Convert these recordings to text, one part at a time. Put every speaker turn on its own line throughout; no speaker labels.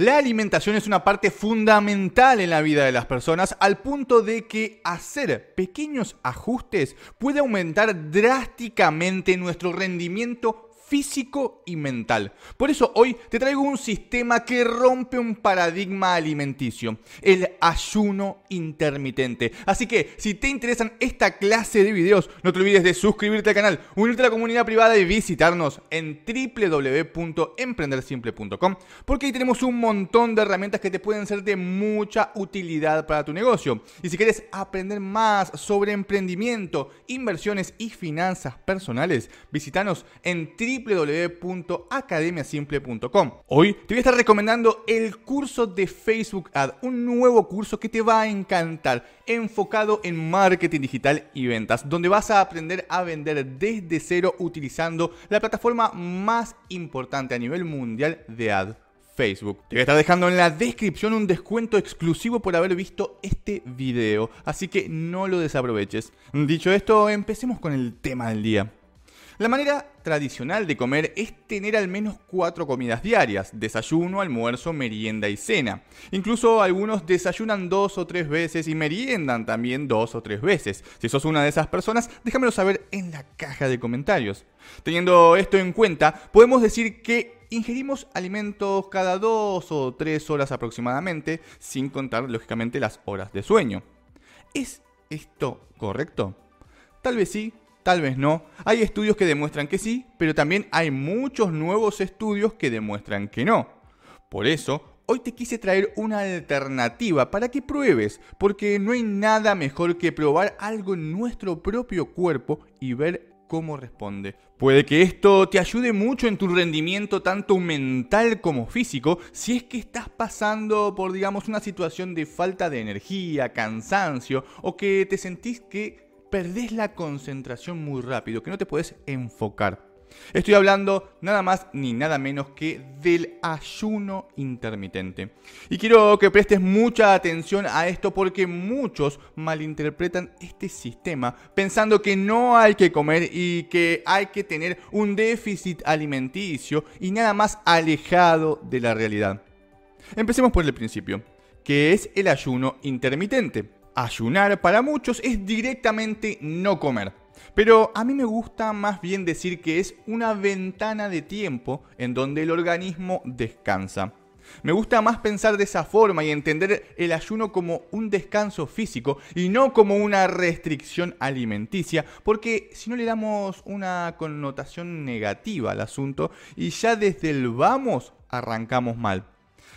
La alimentación es una parte fundamental en la vida de las personas al punto de que hacer pequeños ajustes puede aumentar drásticamente nuestro rendimiento físico y mental. Por eso hoy te traigo un sistema que rompe un paradigma alimenticio, el ayuno intermitente. Así que si te interesan esta clase de videos, no te olvides de suscribirte al canal, unirte a la comunidad privada y visitarnos en www.emprendersimple.com porque ahí tenemos un montón de herramientas que te pueden ser de mucha utilidad para tu negocio. Y si quieres aprender más sobre emprendimiento, inversiones y finanzas personales, visítanos en www www.academiasimple.com. Hoy te voy a estar recomendando el curso de Facebook Ad, un nuevo curso que te va a encantar, enfocado en marketing digital y ventas, donde vas a aprender a vender desde cero utilizando la plataforma más importante a nivel mundial de Ad. Facebook. Te voy a estar dejando en la descripción un descuento exclusivo por haber visto este video, así que no lo desaproveches. Dicho esto, empecemos con el tema del día. La manera tradicional de comer es tener al menos cuatro comidas diarias, desayuno, almuerzo, merienda y cena. Incluso algunos desayunan dos o tres veces y meriendan también dos o tres veces. Si sos una de esas personas, déjamelo saber en la caja de comentarios. Teniendo esto en cuenta, podemos decir que ingerimos alimentos cada dos o tres horas aproximadamente, sin contar lógicamente las horas de sueño. ¿Es esto correcto? Tal vez sí, Tal vez no. Hay estudios que demuestran que sí, pero también hay muchos nuevos estudios que demuestran que no. Por eso, hoy te quise traer una alternativa para que pruebes, porque no hay nada mejor que probar algo en nuestro propio cuerpo y ver cómo responde. Puede que esto te ayude mucho en tu rendimiento tanto mental como físico si es que estás pasando por digamos una situación de falta de energía, cansancio o que te sentís que perdés la concentración muy rápido, que no te puedes enfocar. Estoy hablando nada más ni nada menos que del ayuno intermitente. Y quiero que prestes mucha atención a esto porque muchos malinterpretan este sistema pensando que no hay que comer y que hay que tener un déficit alimenticio y nada más alejado de la realidad. Empecemos por el principio, que es el ayuno intermitente. Ayunar para muchos es directamente no comer. Pero a mí me gusta más bien decir que es una ventana de tiempo en donde el organismo descansa. Me gusta más pensar de esa forma y entender el ayuno como un descanso físico y no como una restricción alimenticia, porque si no le damos una connotación negativa al asunto y ya desde el vamos arrancamos mal.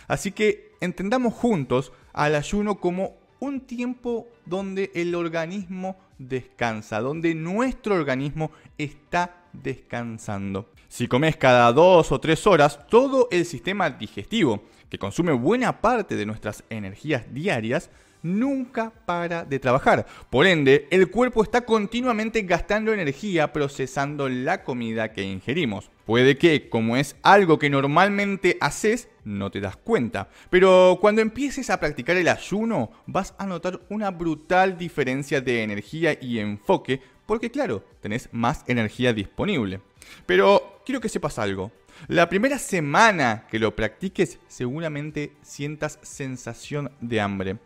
Así que entendamos juntos al ayuno como un tiempo donde el organismo descansa, donde nuestro organismo está descansando. Si comes cada dos o tres horas, todo el sistema digestivo, que consume buena parte de nuestras energías diarias, nunca para de trabajar. Por ende, el cuerpo está continuamente gastando energía procesando la comida que ingerimos. Puede que, como es algo que normalmente haces, no te das cuenta. Pero cuando empieces a practicar el ayuno, vas a notar una brutal diferencia de energía y enfoque, porque claro, tenés más energía disponible. Pero quiero que sepas algo. La primera semana que lo practiques, seguramente sientas sensación de hambre.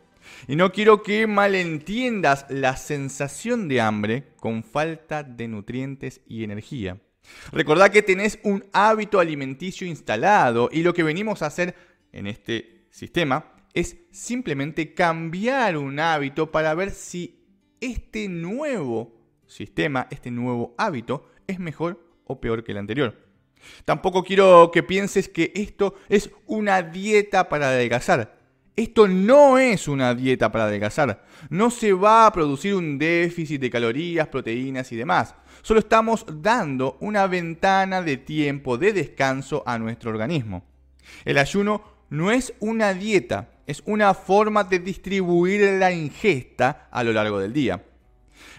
Y no quiero que malentiendas la sensación de hambre con falta de nutrientes y energía. Recordá que tenés un hábito alimenticio instalado y lo que venimos a hacer en este sistema es simplemente cambiar un hábito para ver si este nuevo sistema, este nuevo hábito es mejor o peor que el anterior. Tampoco quiero que pienses que esto es una dieta para adelgazar. Esto no es una dieta para adelgazar. No se va a producir un déficit de calorías, proteínas y demás. Solo estamos dando una ventana de tiempo de descanso a nuestro organismo. El ayuno no es una dieta, es una forma de distribuir la ingesta a lo largo del día.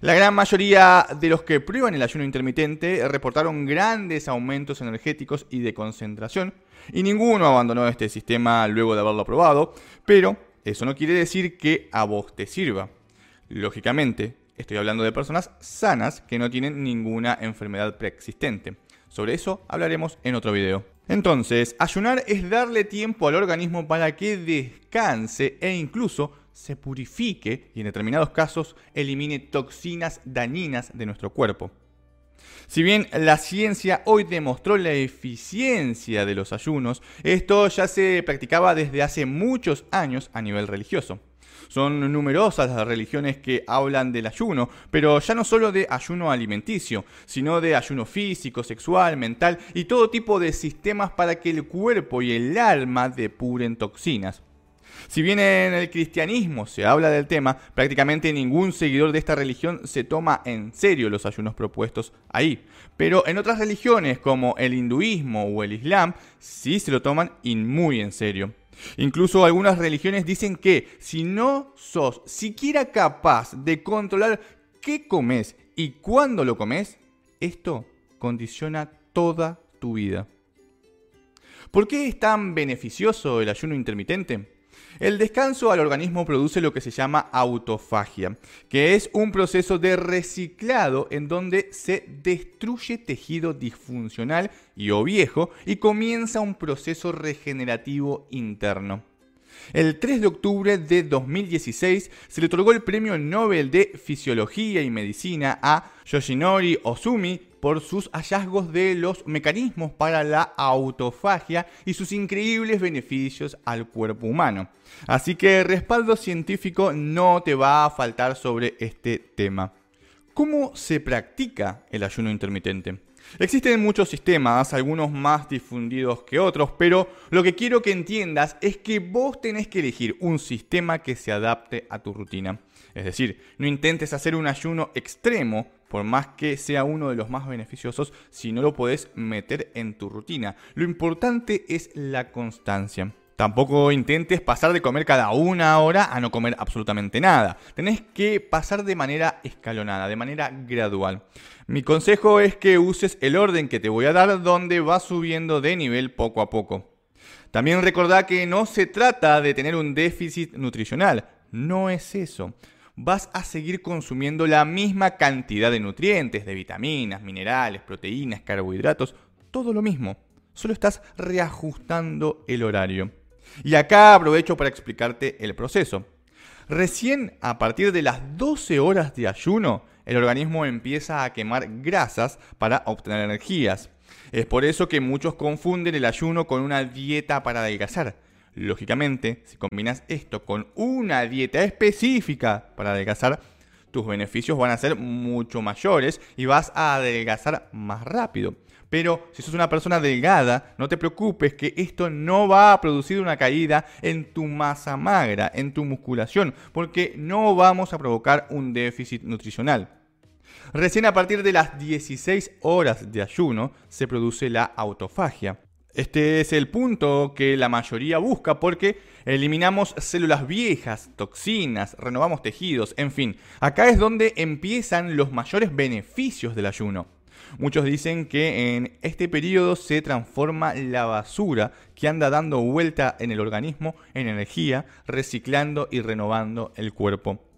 La gran mayoría de los que prueban el ayuno intermitente reportaron grandes aumentos energéticos y de concentración, y ninguno abandonó este sistema luego de haberlo probado, pero eso no quiere decir que a vos te sirva. Lógicamente, estoy hablando de personas sanas que no tienen ninguna enfermedad preexistente. Sobre eso hablaremos en otro video. Entonces, ayunar es darle tiempo al organismo para que descanse e incluso se purifique y en determinados casos elimine toxinas dañinas de nuestro cuerpo. Si bien la ciencia hoy demostró la eficiencia de los ayunos, esto ya se practicaba desde hace muchos años a nivel religioso. Son numerosas las religiones que hablan del ayuno, pero ya no solo de ayuno alimenticio, sino de ayuno físico, sexual, mental y todo tipo de sistemas para que el cuerpo y el alma depuren toxinas. Si bien en el cristianismo se habla del tema, prácticamente ningún seguidor de esta religión se toma en serio los ayunos propuestos ahí. Pero en otras religiones como el hinduismo o el islam sí se lo toman y muy en serio. Incluso algunas religiones dicen que si no sos siquiera capaz de controlar qué comes y cuándo lo comes, esto condiciona toda tu vida. ¿Por qué es tan beneficioso el ayuno intermitente? El descanso al organismo produce lo que se llama autofagia, que es un proceso de reciclado en donde se destruye tejido disfuncional y o viejo y comienza un proceso regenerativo interno. El 3 de octubre de 2016 se le otorgó el Premio Nobel de Fisiología y Medicina a Yoshinori Ozumi por sus hallazgos de los mecanismos para la autofagia y sus increíbles beneficios al cuerpo humano. Así que respaldo científico no te va a faltar sobre este tema. ¿Cómo se practica el ayuno intermitente? Existen muchos sistemas, algunos más difundidos que otros, pero lo que quiero que entiendas es que vos tenés que elegir un sistema que se adapte a tu rutina. Es decir, no intentes hacer un ayuno extremo, por más que sea uno de los más beneficiosos, si no lo podés meter en tu rutina. Lo importante es la constancia. Tampoco intentes pasar de comer cada una hora a no comer absolutamente nada. Tenés que pasar de manera escalonada, de manera gradual. Mi consejo es que uses el orden que te voy a dar donde vas subiendo de nivel poco a poco. También recordá que no se trata de tener un déficit nutricional. No es eso. Vas a seguir consumiendo la misma cantidad de nutrientes, de vitaminas, minerales, proteínas, carbohidratos, todo lo mismo. Solo estás reajustando el horario. Y acá aprovecho para explicarte el proceso. Recién a partir de las 12 horas de ayuno, el organismo empieza a quemar grasas para obtener energías. Es por eso que muchos confunden el ayuno con una dieta para adelgazar. Lógicamente, si combinas esto con una dieta específica para adelgazar, tus beneficios van a ser mucho mayores y vas a adelgazar más rápido. Pero si sos una persona delgada, no te preocupes que esto no va a producir una caída en tu masa magra, en tu musculación, porque no vamos a provocar un déficit nutricional. Recién a partir de las 16 horas de ayuno se produce la autofagia. Este es el punto que la mayoría busca porque eliminamos células viejas, toxinas, renovamos tejidos, en fin, acá es donde empiezan los mayores beneficios del ayuno. Muchos dicen que en este periodo se transforma la basura que anda dando vuelta en el organismo en energía, reciclando y renovando el cuerpo.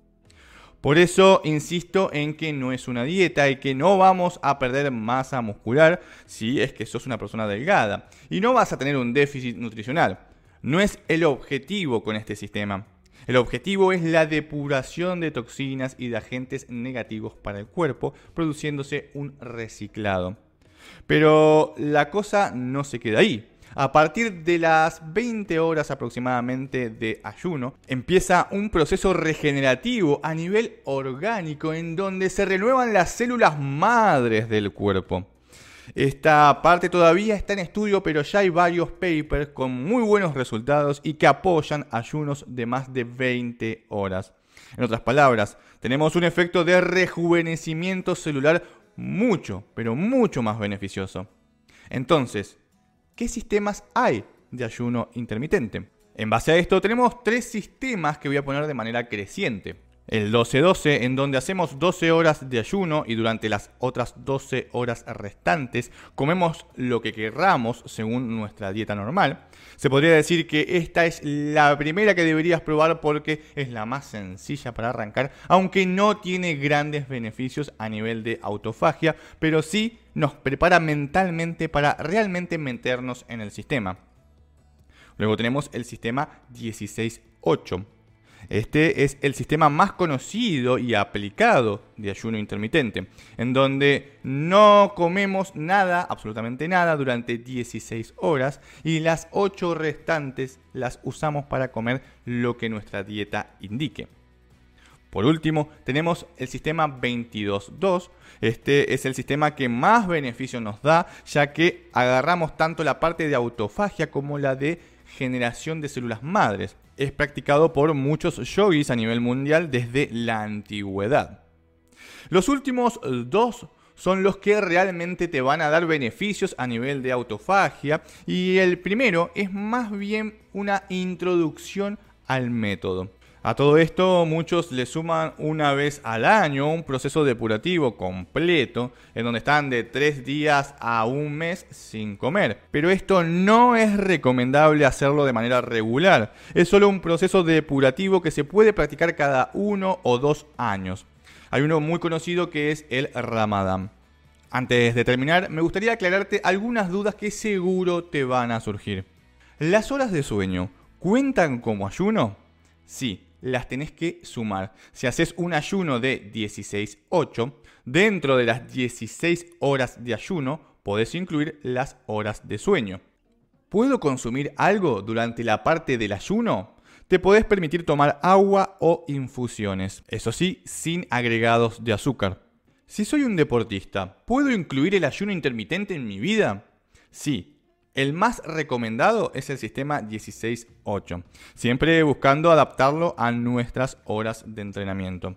Por eso insisto en que no es una dieta y que no vamos a perder masa muscular si es que sos una persona delgada. Y no vas a tener un déficit nutricional. No es el objetivo con este sistema. El objetivo es la depuración de toxinas y de agentes negativos para el cuerpo, produciéndose un reciclado. Pero la cosa no se queda ahí. A partir de las 20 horas aproximadamente de ayuno, empieza un proceso regenerativo a nivel orgánico en donde se renuevan las células madres del cuerpo. Esta parte todavía está en estudio, pero ya hay varios papers con muy buenos resultados y que apoyan ayunos de más de 20 horas. En otras palabras, tenemos un efecto de rejuvenecimiento celular mucho, pero mucho más beneficioso. Entonces, ¿qué sistemas hay de ayuno intermitente? En base a esto tenemos tres sistemas que voy a poner de manera creciente. El 12-12, en donde hacemos 12 horas de ayuno y durante las otras 12 horas restantes comemos lo que querramos según nuestra dieta normal. Se podría decir que esta es la primera que deberías probar porque es la más sencilla para arrancar, aunque no tiene grandes beneficios a nivel de autofagia, pero sí nos prepara mentalmente para realmente meternos en el sistema. Luego tenemos el sistema 16-8 este es el sistema más conocido y aplicado de ayuno intermitente, en donde no comemos nada, absolutamente nada, durante 16 horas y las 8 restantes las usamos para comer lo que nuestra dieta indique. Por último, tenemos el sistema 22.2. Este es el sistema que más beneficio nos da, ya que agarramos tanto la parte de autofagia como la de generación de células madres es practicado por muchos yogis a nivel mundial desde la antigüedad. Los últimos dos son los que realmente te van a dar beneficios a nivel de autofagia y el primero es más bien una introducción al método. A todo esto muchos le suman una vez al año un proceso depurativo completo en donde están de tres días a un mes sin comer. Pero esto no es recomendable hacerlo de manera regular. Es solo un proceso depurativo que se puede practicar cada uno o dos años. Hay uno muy conocido que es el Ramadán. Antes de terminar, me gustaría aclararte algunas dudas que seguro te van a surgir. ¿Las horas de sueño cuentan como ayuno? Sí, las tenés que sumar. Si haces un ayuno de 16-8, dentro de las 16 horas de ayuno podés incluir las horas de sueño. ¿Puedo consumir algo durante la parte del ayuno? Te podés permitir tomar agua o infusiones, eso sí, sin agregados de azúcar. Si soy un deportista, ¿puedo incluir el ayuno intermitente en mi vida? Sí, el más recomendado es el sistema 16-8, siempre buscando adaptarlo a nuestras horas de entrenamiento.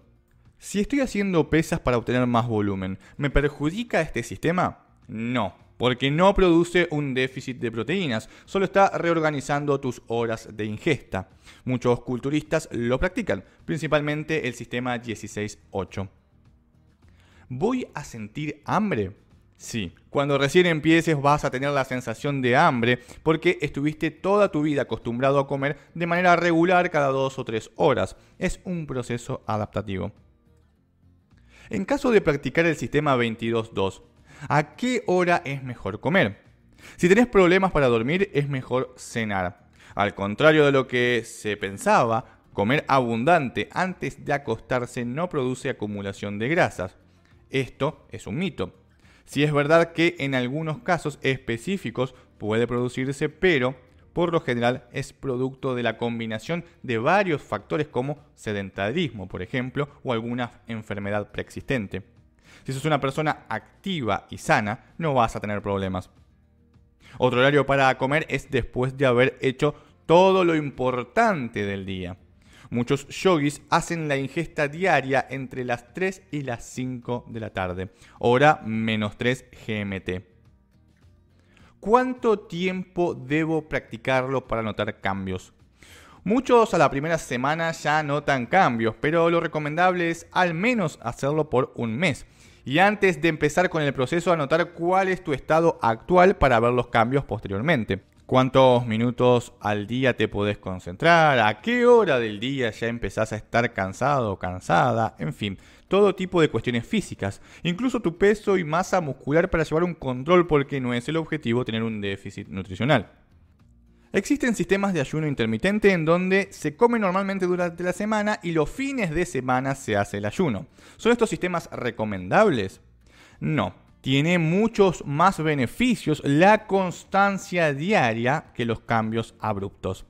Si estoy haciendo pesas para obtener más volumen, ¿me perjudica este sistema? No, porque no produce un déficit de proteínas, solo está reorganizando tus horas de ingesta. Muchos culturistas lo practican, principalmente el sistema 16-8. ¿Voy a sentir hambre? Sí, cuando recién empieces vas a tener la sensación de hambre porque estuviste toda tu vida acostumbrado a comer de manera regular cada dos o tres horas. Es un proceso adaptativo. En caso de practicar el sistema 22-2, ¿a qué hora es mejor comer? Si tenés problemas para dormir es mejor cenar. Al contrario de lo que se pensaba, comer abundante antes de acostarse no produce acumulación de grasas. Esto es un mito. Si es verdad que en algunos casos específicos puede producirse, pero por lo general es producto de la combinación de varios factores como sedentarismo, por ejemplo, o alguna enfermedad preexistente. Si sos una persona activa y sana, no vas a tener problemas. Otro horario para comer es después de haber hecho todo lo importante del día. Muchos yogis hacen la ingesta diaria entre las 3 y las 5 de la tarde, hora menos 3 GMT. ¿Cuánto tiempo debo practicarlo para notar cambios? Muchos a la primera semana ya notan cambios, pero lo recomendable es al menos hacerlo por un mes. Y antes de empezar con el proceso, anotar cuál es tu estado actual para ver los cambios posteriormente cuántos minutos al día te podés concentrar, a qué hora del día ya empezás a estar cansado o cansada, en fin, todo tipo de cuestiones físicas, incluso tu peso y masa muscular para llevar un control porque no es el objetivo tener un déficit nutricional. Existen sistemas de ayuno intermitente en donde se come normalmente durante la semana y los fines de semana se hace el ayuno. ¿Son estos sistemas recomendables? No, tiene muchos más beneficios la constancia diaria que los cambios abruptos.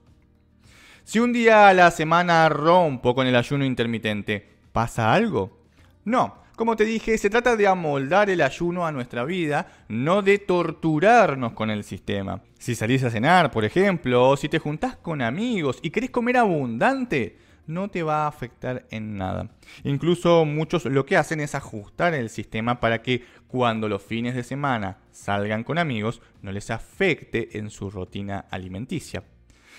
Si un día a la semana rompo con el ayuno intermitente, ¿pasa algo? No, como te dije, se trata de amoldar el ayuno a nuestra vida, no de torturarnos con el sistema. Si salís a cenar, por ejemplo, o si te juntás con amigos y querés comer abundante, no te va a afectar en nada. Incluso muchos lo que hacen es ajustar el sistema para que cuando los fines de semana salgan con amigos no les afecte en su rutina alimenticia,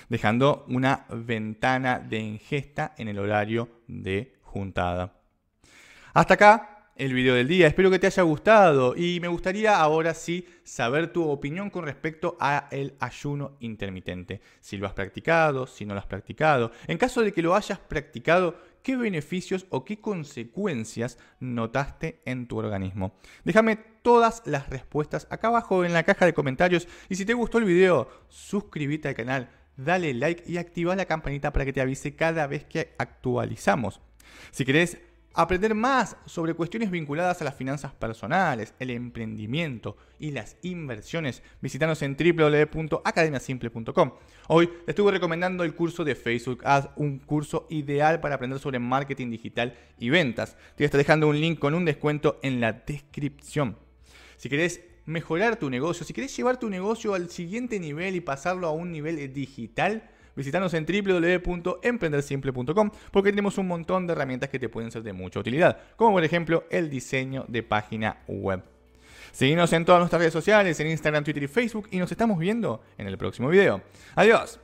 dejando una ventana de ingesta en el horario de juntada. Hasta acá el video del día. Espero que te haya gustado y me gustaría ahora sí saber tu opinión con respecto a el ayuno intermitente. Si lo has practicado, si no lo has practicado. En caso de que lo hayas practicado, ¿qué beneficios o qué consecuencias notaste en tu organismo? Déjame todas las respuestas acá abajo en la caja de comentarios y si te gustó el video, suscríbete al canal, dale like y activa la campanita para que te avise cada vez que actualizamos. Si querés aprender más sobre cuestiones vinculadas a las finanzas personales, el emprendimiento y las inversiones, visítanos en www.academiasimple.com. Hoy te estuve recomendando el curso de Facebook Ads, un curso ideal para aprender sobre marketing digital y ventas. Te estar dejando un link con un descuento en la descripción. Si querés mejorar tu negocio, si querés llevar tu negocio al siguiente nivel y pasarlo a un nivel digital, Visítanos en www.emprendersimple.com porque tenemos un montón de herramientas que te pueden ser de mucha utilidad, como por ejemplo el diseño de página web. Seguimos en todas nuestras redes sociales, en Instagram, Twitter y Facebook y nos estamos viendo en el próximo video. Adiós.